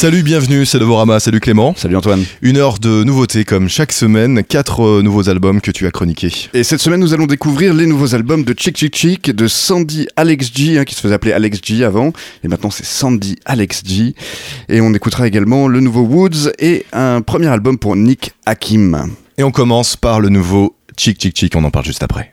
Salut, bienvenue, c'est Devorama, salut Clément. Salut Antoine. Une heure de nouveautés comme chaque semaine, quatre euh, nouveaux albums que tu as chroniqués. Et cette semaine, nous allons découvrir les nouveaux albums de Chick Chick Chick, de Sandy Alex G, hein, qui se faisait appeler Alex G avant, et maintenant c'est Sandy Alex G. Et on écoutera également le nouveau Woods et un premier album pour Nick Hakim. Et on commence par le nouveau Chick Chick Chick, on en parle juste après.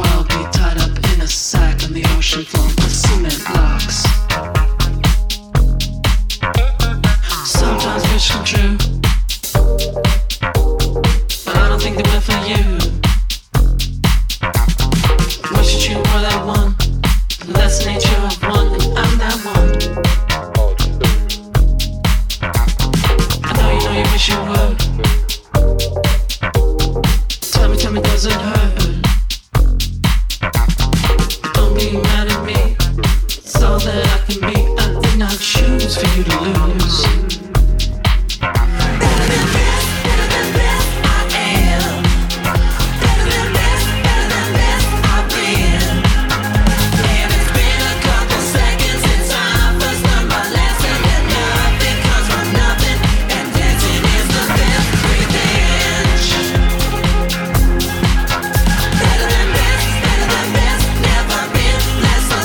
I'll be tied up in a sack on the ocean floor with cement blocks. Sometimes wish come true. that I can